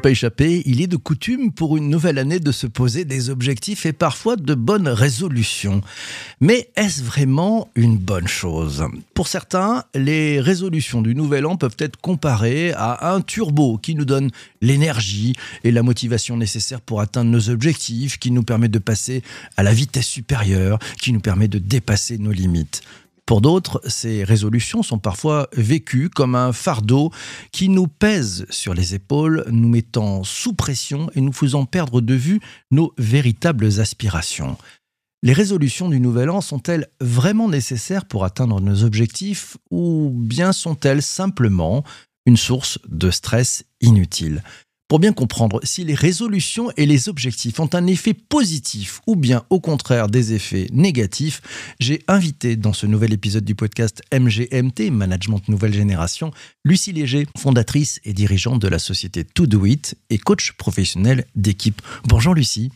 pas échappé, il est de coutume pour une nouvelle année de se poser des objectifs et parfois de bonnes résolutions. Mais est-ce vraiment une bonne chose? Pour certains, les résolutions du nouvel an peuvent être comparées à un turbo qui nous donne l'énergie et la motivation nécessaires pour atteindre nos objectifs, qui nous permet de passer à la vitesse supérieure, qui nous permet de dépasser nos limites. Pour d'autres, ces résolutions sont parfois vécues comme un fardeau qui nous pèse sur les épaules, nous mettant sous pression et nous faisant perdre de vue nos véritables aspirations. Les résolutions du Nouvel An sont-elles vraiment nécessaires pour atteindre nos objectifs ou bien sont-elles simplement une source de stress inutile? Pour bien comprendre si les résolutions et les objectifs ont un effet positif ou bien au contraire des effets négatifs, j'ai invité dans ce nouvel épisode du podcast MGMT, Management Nouvelle Génération, Lucie Léger, fondatrice et dirigeante de la société To Do It et coach professionnel d'équipe. Bonjour Lucie.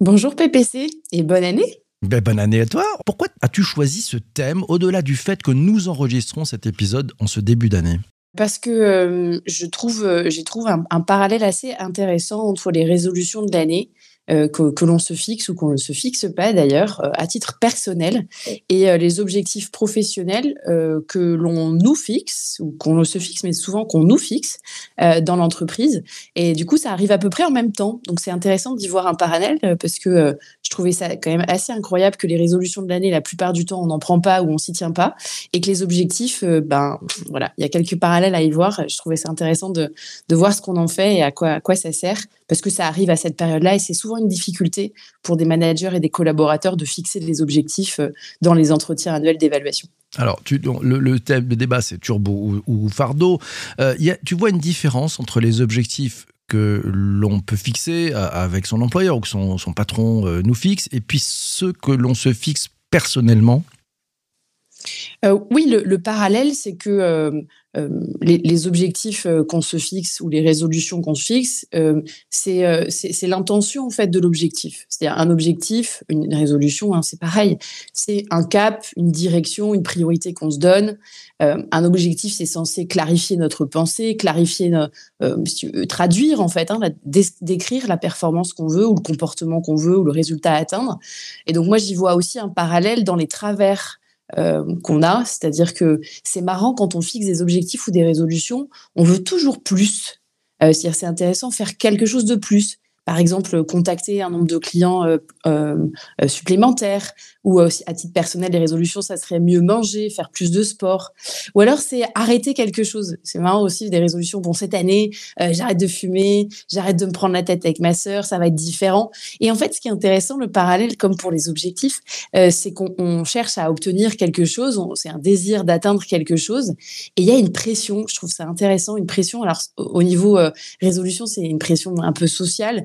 Bonjour PPC et bonne année. Ben, bonne année à toi. Pourquoi as-tu choisi ce thème au-delà du fait que nous enregistrons cet épisode en ce début d'année? Parce que je trouve, j'ai un, parallèle assez intéressant entre les résolutions de l'année euh, que, que l'on se fixe ou qu'on ne se fixe pas d'ailleurs euh, à titre personnel. Et euh, les objectifs professionnels que l'on nous fixe ou qu'on se fixe mais souvent qu'on nous fixe dans l'entreprise. Et du coup ça arrive à peu près en même temps. Donc c'est intéressant d'y voir un parallèle parce que je trouvais ça quand même assez incroyable que les résolutions de l'année la plupart du temps on n'en prend pas ou on s'y tient pas et que les objectifs ben voilà il y a quelques parallèles à y voir. Je trouvais ça intéressant de, de voir ce qu'on en fait et à quoi, à quoi ça sert parce que ça arrive à cette période-là et c'est souvent une difficulté pour des managers et des collaborateurs de fixer des objectifs euh, dans les entretiens annuels d'évaluation. Alors, le, thème de débat, c'est turbo ou, fardeau. Euh, tu vois une différence entre les objectifs que l'on peut fixer euh, avec son employeur ou que son, patron nous fixe, et puis ceux que l'on se fixe personnellement? Oui, le, parallèle, c'est que euh, les, objectifs euh, qu'on se fixe ou les résolutions qu'on se fixe, euh, c'est l'intention en fait de l'objectif. C'est-à-dire un objectif, une résolution, hein, c'est pareil. C'est un cap, une direction, une priorité qu'on se donne. un objectif, c'est censé clarifier notre pensée, clarifier, traduire en fait, hein, décrire la performance qu'on veut ou le comportement qu'on veut ou le résultat à atteindre. Et donc moi, j'y vois aussi un parallèle dans les travers euh, qu'on a. C'est-à-dire que c'est marrant quand on fixe des objectifs ou des résolutions, on veut toujours plus. Euh, c'est intéressant faire quelque chose de plus par exemple, contacter un nombre de clients euh, euh, euh, supplémentaires, ou à titre personnel, les résolutions, ça serait mieux manger, faire plus de sport, ou alors c'est arrêter quelque chose. C'est marrant aussi des résolutions. Bon, cette année, j'arrête de fumer, j'arrête de me prendre la tête avec ma sœur, ça va être différent. Et en fait, ce qui est intéressant, le parallèle, comme pour les objectifs, c'est qu'on cherche à obtenir quelque chose, c'est un désir d'atteindre quelque chose, et il y a une pression. Je trouve ça intéressant, une pression. Alors au niveau résolution, c'est une pression un peu sociale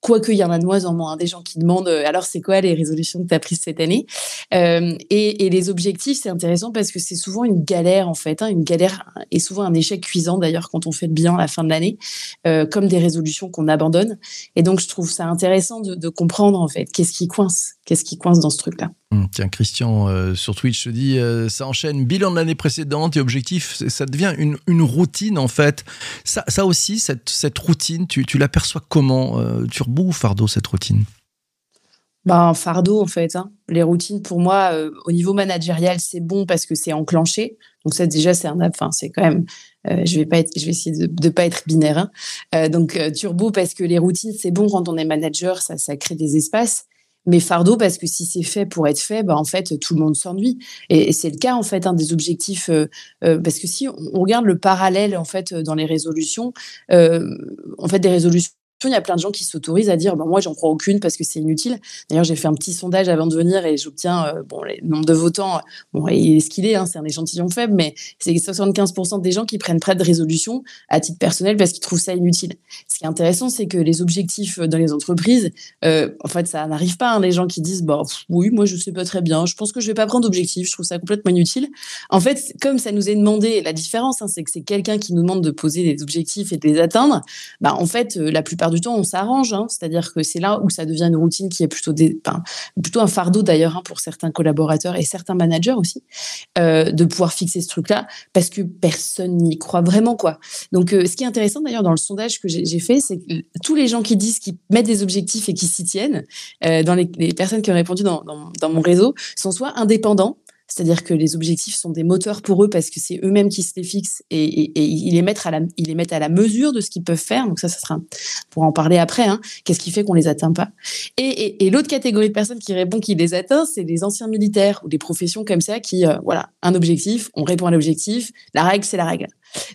Quoique, il y en a de moins en moins, des gens qui demandent euh, alors c'est quoi les résolutions que tu as prises cette année? Euh, et, les objectifs, c'est intéressant parce que c'est souvent une galère en fait, hein, une galère et souvent un échec cuisant d'ailleurs quand on fait le bilan à la fin de l'année, euh, comme des résolutions qu'on abandonne. Et donc, je trouve ça intéressant de, comprendre en fait qu'est-ce qui coince, qu'est-ce qui coince dans ce truc-là. Hum, tiens, Christian sur Twitch se dit ça enchaîne bilan de l'année précédente et objectif, ça devient une, une routine en fait. Ça, ça aussi, cette, cette routine, tu, tu l'aperçois comment Turbo ou fardeau cette routine? Ben, fardeau en fait. Hein. Les routines pour moi, euh, au niveau managérial, c'est bon parce que c'est enclenché. Donc ça déjà c'est un, enfin c'est quand même, euh, je vais pas être, je vais essayer de, ne pas être binaire. Hein. Euh, donc turbo parce que les routines c'est bon quand on est manager, ça, ça crée des espaces. Mais fardeau parce que si c'est fait pour être fait, ben, en fait tout le monde s'ennuie. Et, c'est le cas en fait hein, des objectifs. parce que si on, on, regarde le parallèle en fait dans les résolutions, en fait des résolutions il y a plein de gens qui s'autorisent à dire bah, moi, j'en crois aucune parce que c'est inutile. D'ailleurs, j'ai fait un petit sondage avant de venir et j'obtiens euh, bon, le nombre de votants. Bon, est ce qu'il est, hein, c'est un échantillon faible, mais c'est 75% des gens qui prennent près de résolution à titre personnel parce qu'ils trouvent ça inutile. Ce qui est intéressant, c'est que les objectifs dans les entreprises, euh, en fait, ça n'arrive pas. Hein, les gens qui disent bah, oui, moi, je sais pas très bien, je pense que je vais pas prendre d'objectif, je trouve ça complètement inutile. En fait, comme ça nous est demandé, la différence, hein, c'est que c'est quelqu'un qui nous demande de poser des objectifs et de les atteindre. Bah, en fait, euh, la plupart du temps, on s'arrange. Hein. C'est-à-dire que c'est là où ça devient une routine qui est plutôt, plutôt un fardeau d'ailleurs hein, pour certains collaborateurs et certains managers aussi, euh, de pouvoir fixer ce truc-là parce que personne n'y croit vraiment. quoi. Donc, euh, ce qui est intéressant d'ailleurs dans le sondage que j'ai fait, c'est que tous les gens qui disent qu'ils mettent des objectifs et qui s'y tiennent, euh, dans les, personnes qui ont répondu dans, dans mon réseau, sont soit indépendants, c'est-à-dire que les objectifs sont des moteurs pour eux parce que c'est eux-mêmes qui se les fixent et, ils, les mettent à la, ils les mettent à la mesure de ce qu'ils peuvent faire. Donc ça, ça sera pour en parler après. Hein. Qu'est-ce qui fait qu'on les atteint pas? Et, l'autre catégorie de personnes qui répond qu'ils les atteint, c'est les anciens militaires ou des professions comme ça qui, euh, voilà, un objectif, on répond à l'objectif. La règle, c'est la règle.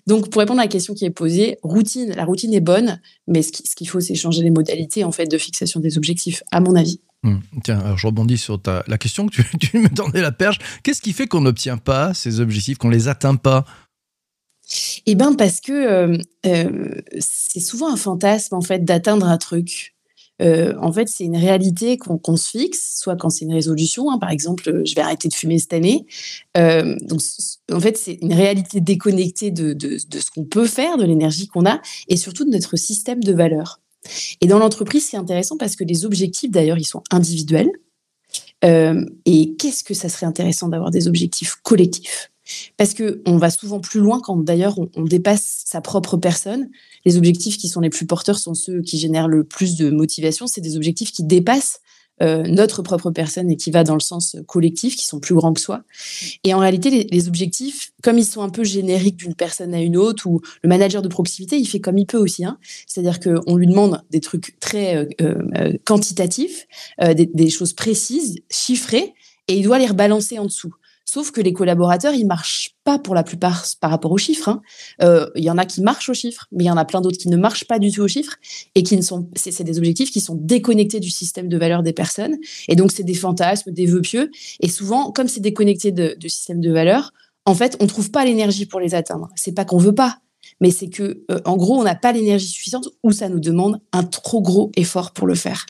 Donc, pour répondre à la question qui est posée, routine, la routine est bonne, mais ce qu'il faut, c'est changer les modalités en fait de fixation des objectifs, à mon avis. Hmm. Tiens, je rebondis sur ta, la question que tu, me tendais la perche. Qu'est-ce qui fait qu'on n'obtient pas ces objectifs, qu'on les atteint pas? Eh bien, parce que euh, euh, c'est souvent un fantasme en fait d'atteindre un truc. Euh, en fait, c'est une réalité qu'on se fixe, soit quand c'est une résolution, hein, par exemple, je vais arrêter de fumer cette année. donc, en fait, c'est une réalité déconnectée de, de, de ce qu'on peut faire, de l'énergie qu'on a, et surtout de notre système de valeurs. Et dans l'entreprise, c'est intéressant parce que les objectifs, d'ailleurs, ils sont individuels. Euh, et qu'est-ce que ça serait intéressant d'avoir des objectifs collectifs? Parce que on va souvent plus loin quand d'ailleurs on, dépasse sa propre personne. Les objectifs qui sont les plus porteurs sont ceux qui génèrent le plus de motivation. C'est des objectifs qui dépassent euh, notre propre personne et qui va dans le sens collectif, qui sont plus grands que soi. Et en réalité, les, objectifs, comme ils sont un peu génériques d'une personne à une autre, ou le manager de proximité, il fait comme il peut aussi. Hein. C'est-à-dire qu'on lui demande des trucs très euh, euh, quantitatifs, des, des choses précises, chiffrées, et il doit les rebalancer en dessous. Sauf que les collaborateurs, ils marchent pas pour la plupart par rapport aux chiffres. Hein. Euh, il y en a qui marchent aux chiffres, mais il y en a plein d'autres qui ne marchent pas du tout aux chiffres et qui ne sont. C'est des objectifs qui sont déconnectés du système de valeur des personnes. Et donc, c'est des fantasmes, des vœux pieux. Et souvent, comme c'est déconnecté du système de valeur, en fait, on trouve pas l'énergie pour les atteindre. C'est pas qu'on veut pas, mais c'est que, euh, en gros, on n'a pas l'énergie suffisante ou ça nous demande un trop gros effort pour le faire.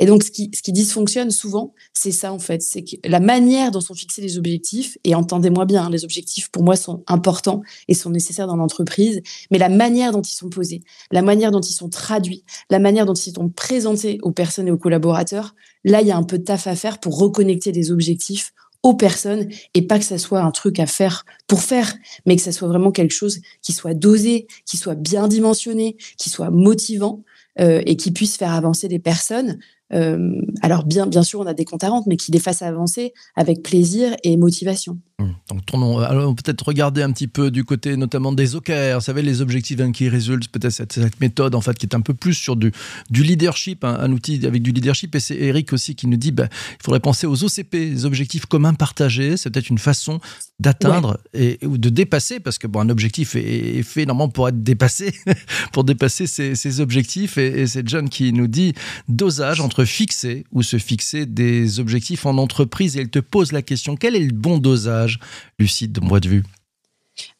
Et donc, ce qui, dysfonctionne souvent, c'est ça, en fait. C'est que la manière dont sont fixés les objectifs, et entendez-moi bien, hein, les objectifs, pour moi, sont importants et sont nécessaires dans l'entreprise, mais la manière dont ils sont posés, la manière dont ils sont traduits, la manière dont ils sont présentés aux personnes et aux collaborateurs, là, il y a un peu de taf à faire pour reconnecter les objectifs aux personnes et pas que ça soit un truc à faire pour faire, mais que ça soit vraiment quelque chose qui soit dosé, qui soit bien dimensionné, qui soit motivant euh, et qui puisse faire avancer les personnes euh, alors bien, bien sûr, on a des comptes à rente, mais qui les fassent avancer avec plaisir et motivation. Mmh. Donc tournons, alors peut-être regarder un petit peu du côté notamment des OKR, vous savez, les objectifs qui résultent, peut-être cette, cette, méthode en fait qui est un peu plus sur du, du leadership, un, outil avec du leadership. Et c'est Eric aussi qui nous dit, bah, il faudrait penser aux OCP, les objectifs communs partagés. C'est peut-être une façon d'atteindre et ou de dépasser, parce que bon, un objectif est, fait normalement pour être dépassé, pour dépasser ses, objectifs. Et, et c'est John qui nous dit dosage entre fixer ou se fixer des objectifs en entreprise. Et elle te pose la question, quel est le bon dosage, Lucide, de moi de vue?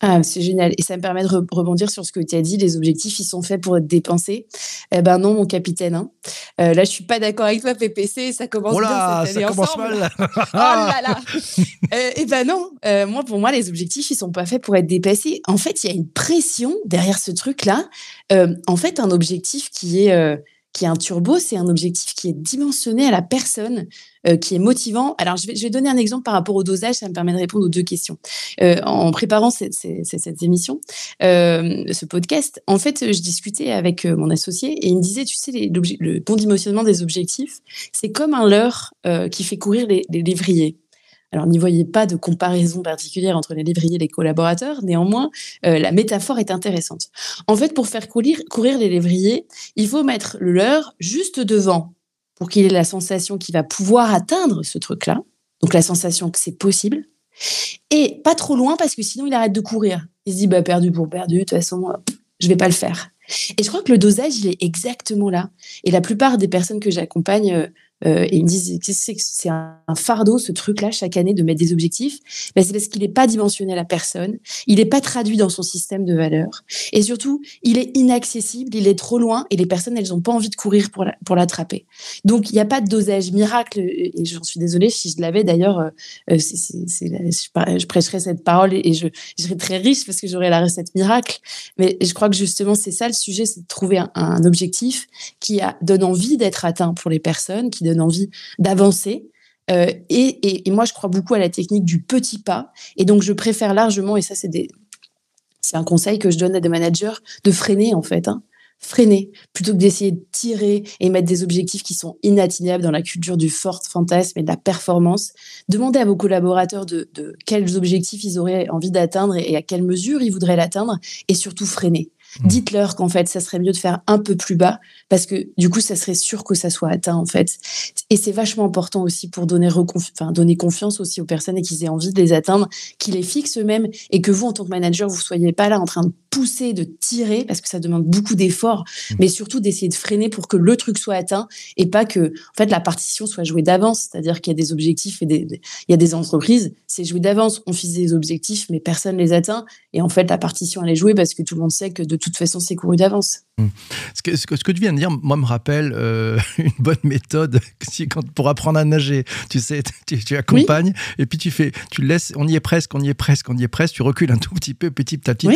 Ah, c'est génial. Et ça me permet de rebondir sur ce que tu as dit. Les objectifs, ils sont faits pour être dépensés. Eh ben non, mon capitaine. Hein. Euh, là, je suis pas d'accord avec toi, PPC. Ça commence bien cette année ça commence mal. oh là là. Euh, eh ben non. Euh, moi, pour moi, les objectifs, ils sont pas faits pour être dépassés. En fait, il y a une pression derrière ce truc-là. en fait, un objectif qui est qui est un turbo, c'est un objectif qui est dimensionné à la personne, euh, qui est motivant. Alors, je vais, je vais, donner un exemple par rapport au dosage, ça me permet de répondre aux deux questions. Euh, en préparant cette, cette, cette émission, euh, ce podcast, en fait, je discutais avec euh, mon associé et il me disait, tu sais, le bon dimensionnement des objectifs, c'est comme un leurre euh, qui fait courir les, les lévriers. Alors, n'y voyez pas de comparaison particulière entre les lévriers et les collaborateurs. Néanmoins, euh, la métaphore est intéressante. En fait, pour faire courir, les lévriers, il faut mettre le leurre juste devant pour qu'il ait la sensation qu'il va pouvoir atteindre ce truc-là. Donc, la sensation que c'est possible. Et pas trop loin parce que sinon, il arrête de courir. Il se dit, bah, perdu pour perdu, de toute façon, je vais pas le faire. Et je crois que le dosage, il est exactement là. Et la plupart des personnes que j'accompagne euh, euh, et ils me disent que c'est un, fardeau ce truc-là chaque année de mettre des objectifs. Ben, c'est parce qu'il n'est pas dimensionné à la personne, il n'est pas traduit dans son système de valeurs, et surtout il est inaccessible, il est trop loin, et les personnes elles n'ont pas envie de courir pour l'attraper. Donc il n'y a pas de dosage miracle, et j'en suis désolée si je l'avais d'ailleurs, euh, euh, je, prêcherais cette parole et, je, serais très riche parce que j'aurais la recette miracle. Mais je crois que justement c'est ça le sujet, c'est de trouver un, objectif qui donne envie d'être atteint pour les personnes, qui donne envie d'avancer. Euh, et, moi, je crois beaucoup à la technique du petit pas. Et donc, je préfère largement, et ça, c'est des, c'est un conseil que je donne à des managers, de freiner en fait. Hein. freiner plutôt que d'essayer de tirer et mettre des objectifs qui sont inatteignables dans la culture du fort fantasme et de la performance. Demandez à vos collaborateurs de, quels objectifs ils auraient envie d'atteindre et à quelle mesure ils voudraient l'atteindre et surtout freiner. Mmh. Dites-leur qu'en fait, ça serait mieux de faire un peu plus bas parce que du coup, ça serait sûr que ça soit atteint en fait. Et c'est vachement important aussi pour donner, donner confiance aussi aux personnes et qu'ils aient envie de les atteindre, qu'ils les fixent eux-mêmes et que vous, en tant que manager, vous soyez pas là en train de pousser, de tirer parce que ça demande beaucoup d'efforts, mmh. mais surtout d'essayer de freiner pour que le truc soit atteint et pas que en fait la partition soit jouée d'avance. C'est-à-dire qu'il y a des objectifs et des, il y a des entreprises, c'est joué d'avance. On fixe des objectifs, mais personne les atteint. Et en fait, la partition elle est jouée parce que tout le monde sait que de toute façon, c'est couru d'avance. Hmm. Ce que, ce, que, tu viens de dire, moi, me rappelle euh, une bonne méthode pour apprendre à nager. Tu sais, tu, accompagnes et puis tu fais, tu laisses, on y est presque, on y est presque, on y est presque, tu recules un tout petit peu, petit à petit,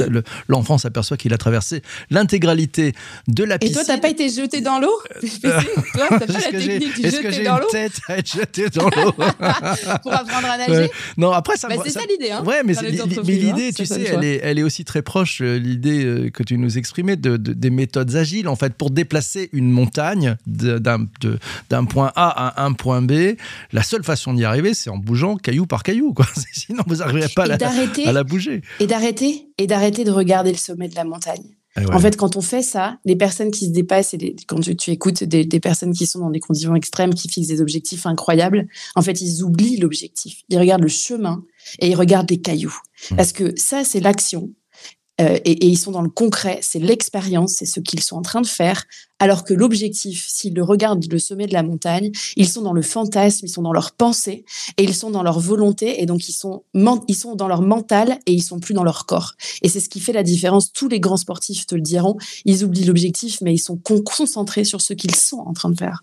l'enfant s'aperçoit qu'il a traversé l'intégralité de la piscine. Et toi, t'as pas été jeté dans l'eau euh, Toi, t'as pas la technique du jeter dans l'eau tête à être jeté dans l'eau. pour apprendre à nager Non, après, ça... Bah, c'est ça, l'idée. Hein, ouais, mais, l'idée, hein, tu sais, elle est, elle est aussi très proche, euh, l'idée que tu nous exprimais, de, des méthodes agiles, en fait, pour déplacer une montagne d'un point A à un point B. La seule façon d'y arriver, c'est en bougeant caillou par caillou. Quoi. Sinon, vous n'arriverez pas à la, à la, bouger. Et d'arrêter et d'arrêter de regarder le sommet de la montagne. Eh en fait, quand on fait ça, les personnes qui se dépassent, et quand tu, écoutes des, des, personnes qui sont dans des conditions extrêmes, qui fixent des objectifs incroyables, en fait, ils oublient l'objectif. Ils regardent le chemin et ils regardent les cailloux. Mmh. Parce que ça, c'est l'action. Euh, et, ils sont dans le concret, c'est l'expérience, c'est ce qu'ils sont en train de faire, alors que l'objectif, s'ils le regardent le sommet de la montagne, ils sont dans le fantasme, ils sont dans leur pensée, et ils sont dans leur volonté, et donc ils sont, ils sont dans leur mental, et ils sont plus dans leur corps. Et c'est ce qui fait la différence. Tous les grands sportifs te le diront, ils oublient l'objectif, mais ils sont concentrés sur ce qu'ils sont en train de faire.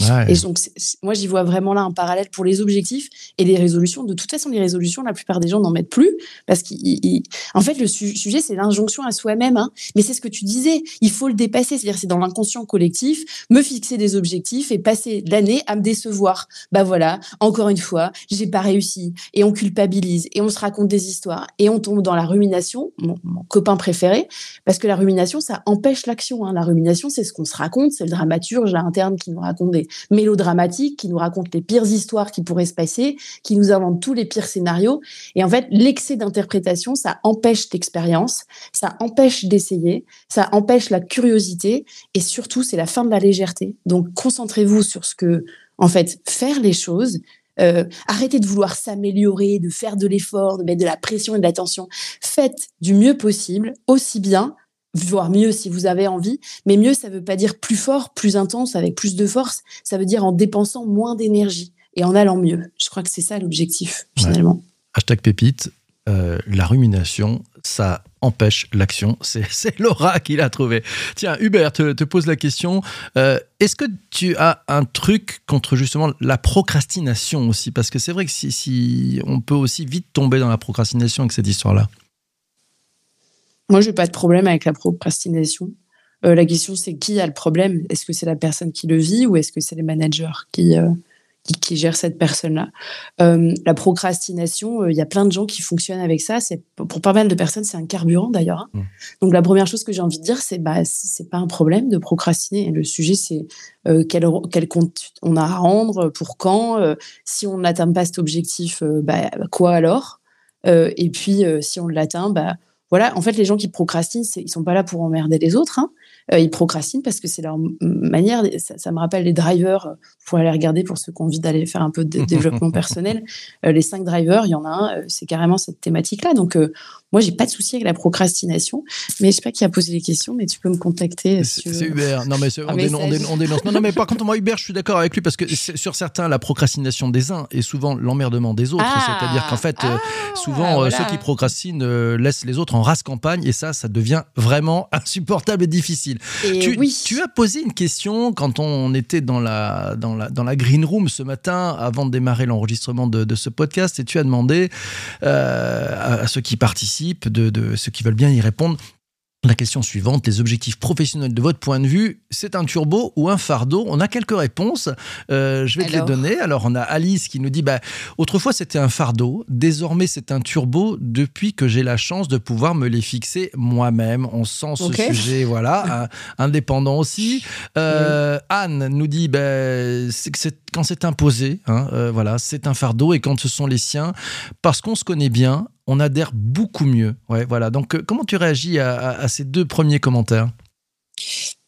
Et donc, moi, j'y vois vraiment là un parallèle pour les objectifs et les résolutions. De toute façon, les résolutions, la plupart des gens n'en mettent plus parce qu'en fait, le sujet, c'est l'injonction à soi-même. Hein. Mais c'est ce que tu disais, il faut le dépasser. C'est-à-dire, c'est dans l'inconscient collectif, me fixer des objectifs et passer l'année à me décevoir. Bah voilà, encore une fois, j'ai pas réussi. Et on culpabilise et on se raconte des histoires et on tombe dans la rumination, mon, copain préféré, parce que la rumination, ça empêche l'action. Hein. La rumination, c'est ce qu'on se raconte, c'est le dramaturge interne qui nous raconte des mélodramatiques, qui nous racontent les pires histoires qui pourraient se passer, qui nous inventent tous les pires scénarios. Et en fait, l'excès d'interprétation, ça empêche l'expérience, ça empêche d'essayer, ça empêche la curiosité, et surtout, c'est la fin de la légèreté. Donc, concentrez-vous sur ce que, en fait, faire les choses, euh, arrêtez de vouloir s'améliorer, de faire de l'effort, de mettre de la pression et de l'attention. Faites du mieux possible, aussi bien voire mieux si vous avez envie. Mais mieux, ça ne veut pas dire plus fort, plus intense, avec plus de force. Ça veut dire en dépensant moins d'énergie et en allant mieux. Je crois que c'est ça l'objectif, finalement. Hashtag pépite, euh, la rumination, ça empêche l'action. C'est Laura qui l'a trouvé. Tiens, Hubert te, te pose la question. Euh, est-ce que tu as un truc contre justement la procrastination aussi? Parce que c'est vrai que si, si, on peut aussi vite tomber dans la procrastination avec cette histoire-là. Moi, je n'ai pas de problème avec la procrastination. Euh, la question, c'est qui a le problème? Est-ce que c'est la personne qui le vit ou est-ce que c'est les managers qui, euh, qui, gèrent cette personne-là? Euh, La procrastination, il y a plein de gens qui fonctionnent avec ça. C'est pour pas mal de personnes, c'est un carburant d'ailleurs. Hein. Mmh. Donc la première chose que j'ai envie de dire, c'est bah c'est pas un problème de procrastiner. Le sujet, c'est quel, quel compte on a à rendre, pour quand. si on n'atteint pas cet objectif, bah, quoi alors? Et puis si on l'atteint, bah voilà, en fait, les gens qui procrastinent, ils sont pas là pour emmerder les autres. Hein. Euh, ils procrastinent parce que c'est leur manière. Ça, me rappelle les drivers. Euh, vous pourrez aller regarder pour ceux qui ont envie d'aller faire un peu de développement personnel. Euh, les cinq drivers, il y en a un, c'est carrément cette thématique-là. Donc, Moi, j'ai pas de souci avec la procrastination, mais je sais pas qui a posé les questions, mais tu peux me contacter. C'est Hubert. Non, mais on, dénonce. Non, non, mais par contre, moi, Hubert, je suis d'accord avec lui parce que sur certains, la procrastination des uns est souvent l'emmerdement des autres. Ah. C'est-à-dire qu'en fait, euh, ah, souvent, euh, ceux qui procrastinent euh, laissent les autres en race campagne et ça, ça devient vraiment insupportable et difficile. tu, oui. tu as posé une question quand on était dans la, dans la, dans la green room ce matin avant de démarrer l'enregistrement de, de, ce podcast et tu as demandé à, ceux qui participent, de, de ceux qui veulent bien y répondre, la question suivante, les objectifs professionnels de votre point de vue, c'est un turbo ou un fardeau? On a quelques réponses, euh, je vais te les donner. Alors on a Alice qui nous dit, bah, autrefois c'était un fardeau, désormais c'est un turbo depuis que j'ai la chance de pouvoir me les fixer moi-même. On sent ce sujet, voilà, indépendant aussi. Euh, Anne nous dit, bah, c'est quand c'est imposé, hein, euh, voilà, c'est un fardeau et quand ce sont les siens, parce qu'on se connaît bien, on adhère beaucoup mieux. Ouais, voilà. Donc, euh, comment tu réagis à, ces deux premiers commentaires?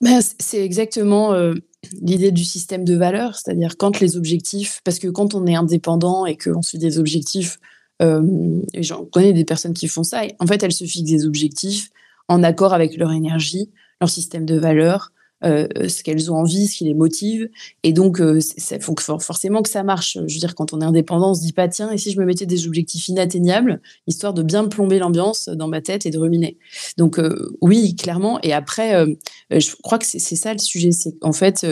Ben, C'est exactement euh, l'idée du système de valeurs, c'est-à-dire quand les objectifs, parce que quand on est indépendant et qu'on suit des objectifs, euh, j'en connais des personnes qui font ça, en fait, elles se fixent des objectifs en accord avec leur énergie, leur système de valeurs, euh, ce qu'elles ont envie, ce qui les motive. Et donc, euh, faut forcément que ça marche. Je veux dire, quand on est indépendant, on se dit pas, tiens, et si je me mettais des objectifs inatteignables, histoire de bien plomber l'ambiance dans ma tête et de ruminer. Donc, euh, oui, clairement. Et après, je crois que c'est ça le sujet. C'est en fait,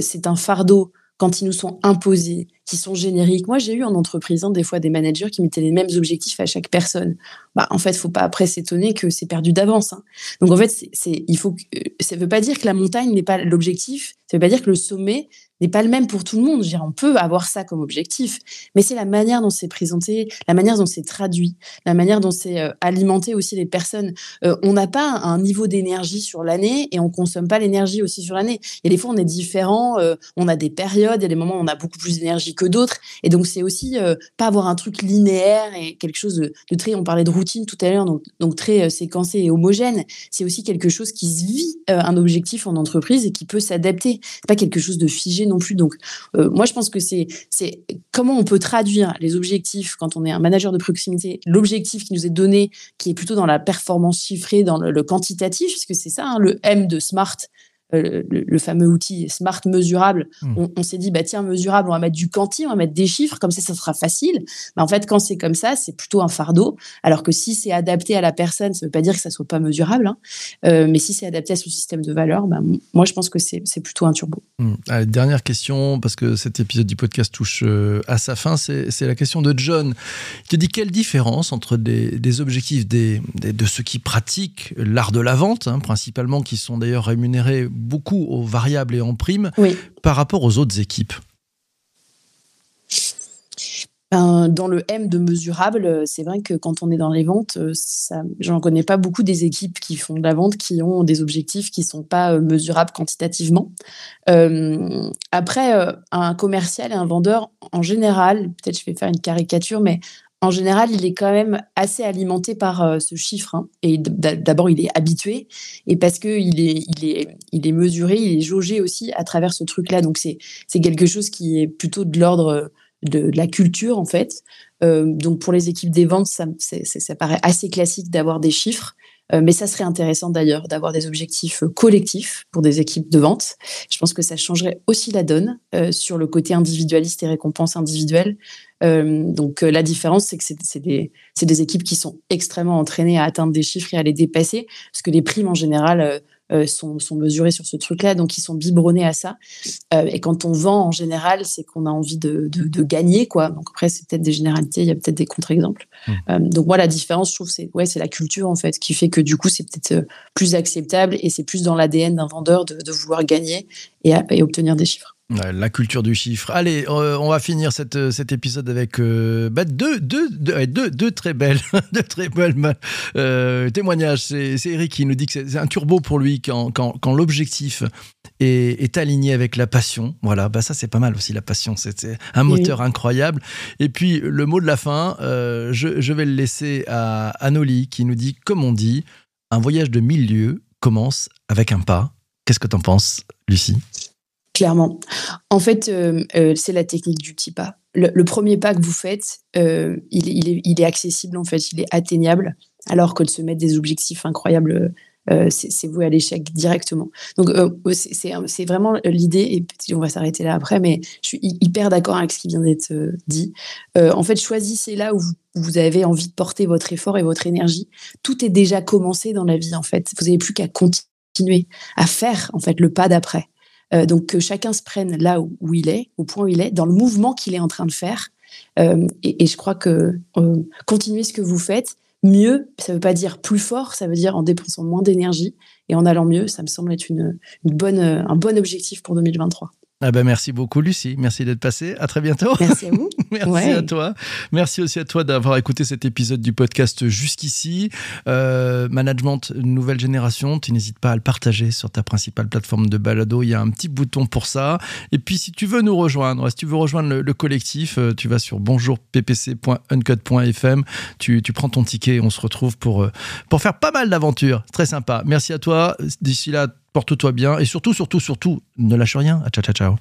c'est un fardeau quand ils nous sont imposés, qui sont génériques. Moi, j'ai eu en entreprise hein, des fois des managers qui mettaient les mêmes objectifs à chaque personne. Bah, en fait, faut pas après s'étonner que c'est perdu d'avance. Hein. Donc, en fait, c'est, il faut, ça veut pas dire que la montagne n'est pas l'objectif. Ça veut pas dire que le sommet n'est pas le même pour tout le monde. On peut avoir ça comme objectif, mais c'est la manière dont c'est présenté, la manière dont c'est traduit, la manière dont c'est euh, alimenté aussi les personnes. Euh, on n'a pas un niveau d'énergie sur l'année et on consomme pas l'énergie aussi sur l'année. Et des fois, on est différent, euh, on a des périodes, il y a des moments où on a beaucoup plus d'énergie que d'autres. Et donc, c'est aussi pas avoir un truc linéaire et quelque chose de, très, on parlait de routine tout à l'heure, donc, donc très séquencé et homogène. C'est aussi quelque chose qui se vit un objectif en entreprise et qui peut s'adapter. C'est pas quelque chose de figé non plus. Donc, euh, moi, je pense que c'est comment on peut traduire les objectifs quand on est un manager de proximité, l'objectif qui nous est donné, qui est plutôt dans la performance chiffrée, dans le, quantitatif, puisque c'est ça, hein, le M de SMART, euh, le, fameux outil smart mesurable, hmm. on, s'est dit, bah tiens, mesurable, on va mettre du quanti, on va mettre des chiffres, comme ça, ça sera facile. Mais en fait, quand c'est comme ça, c'est plutôt un fardeau. Alors que si c'est adapté à la personne, ça ne veut pas dire que ça soit pas mesurable, hein. euh, mais si c'est adapté à son système de valeur, bah, moi, je pense que c'est plutôt un turbo. Hmm. dernière question, parce que cet épisode du podcast touche euh, à sa fin, c'est la question de John. Te dit quelle différence entre des, objectifs des, de ceux qui pratiquent l'art de la vente, hein, principalement, qui sont d'ailleurs rémunérés beaucoup aux variables et en primes par rapport aux autres équipes ben, dans le M de mesurable, c'est vrai que quand on est dans les ventes, ça, j'en connais pas beaucoup des équipes qui font de la vente qui ont des objectifs qui sont pas euh, mesurables quantitativement. Euh, après, euh, un commercial et un vendeur, en général, peut-être je vais faire une caricature, mais en général, il est quand même assez alimenté par euh, ce chiffre. Hein. Et d'abord, il est habitué, et parce qu'il est, il est, il est mesuré, il est jaugé aussi à travers ce truc-là. Donc, c'est quelque chose qui est plutôt de l'ordre de, la culture, en fait. Euh, donc, pour les équipes des ventes, ça, ça paraît assez classique d'avoir des chiffres. Euh, mais ça serait intéressant d'ailleurs d'avoir des objectifs collectifs pour des équipes de vente. Je pense que ça changerait aussi la donne sur le côté individualiste et récompense individuelle. Euh, donc euh, la différence, c'est que c'est des, des, équipes qui sont extrêmement entraînées à atteindre des chiffres et à les dépasser, parce que les primes en général euh, sont, sont, mesurées sur ce truc-là, donc ils sont biberonnés à ça. et quand on vend en général, c'est qu'on a envie de, de, gagner, quoi. Donc après, c'est peut-être des généralités, il y a peut-être des contre-exemples. Mmh. donc moi, la différence, je trouve, c'est ouais, c'est la culture en fait qui fait que du coup, c'est peut-être plus acceptable et c'est plus dans l'ADN d'un vendeur de, de, vouloir gagner et, et obtenir des chiffres. La culture du chiffre. Allez, euh, on va finir cette, euh, cet épisode avec euh, bah, deux, deux, deux, très belles, deux très belles témoignages. C'est Eric qui nous dit que c'est un turbo pour lui quand, quand, quand l'objectif est, est, aligné avec la passion. Voilà, bah ça c'est pas mal aussi la passion. C'est un moteur incroyable. Et puis le mot de la fin, je, je, vais le laisser à Anoli qui nous dit, comme on dit, un voyage de mille lieues commence avec un pas. Qu'est-ce que tu en penses, Lucie? Clairement. En fait, euh, euh, c'est la technique du petit pas. Le, premier pas que vous faites, euh, il, est, accessible, en fait, il est atteignable. alors que de se mettre des objectifs incroyables c'est voué à l'échec directement. Donc, c'est vraiment l'idée, et on va s'arrêter là après, mais je suis hyper d'accord avec ce qui vient d'être dit. en fait, choisissez là où vous, avez envie de porter votre effort et votre énergie. Tout est déjà commencé dans la vie, en fait. Vous n'avez plus qu'à continuer à faire, en fait, le pas d'après. Donc, que chacun se prenne là où, il est, au point où il est, dans le mouvement qu'il est en train de faire. Et, et, je crois que continuez ce que vous faites mieux, ça ne veut pas dire plus fort, ça veut dire en dépensant moins d'énergie et en allant mieux. Ça me semble être une, une bonne, un bon objectif pour 2023. Ah ben merci beaucoup Lucie, merci d'être passée. À très bientôt. Merci à vous. merci à toi. Merci aussi à toi d'avoir écouté cet épisode du podcast jusqu'ici. Euh, management nouvelle génération, tu n'hésites pas à le partager sur ta principale plateforme de balado. Il y a un petit bouton pour ça. Et puis si tu veux nous rejoindre, si tu veux rejoindre le, collectif, euh, tu vas sur bonjourppc.uncut.fm. Tu, tu prends ton ticket et on se retrouve pour, euh, pour faire pas mal d'aventures. Très sympa. Merci à toi. D'ici là, porte-toi bien et surtout, surtout, surtout, ne lâche rien. Ciao, ciao, ciao.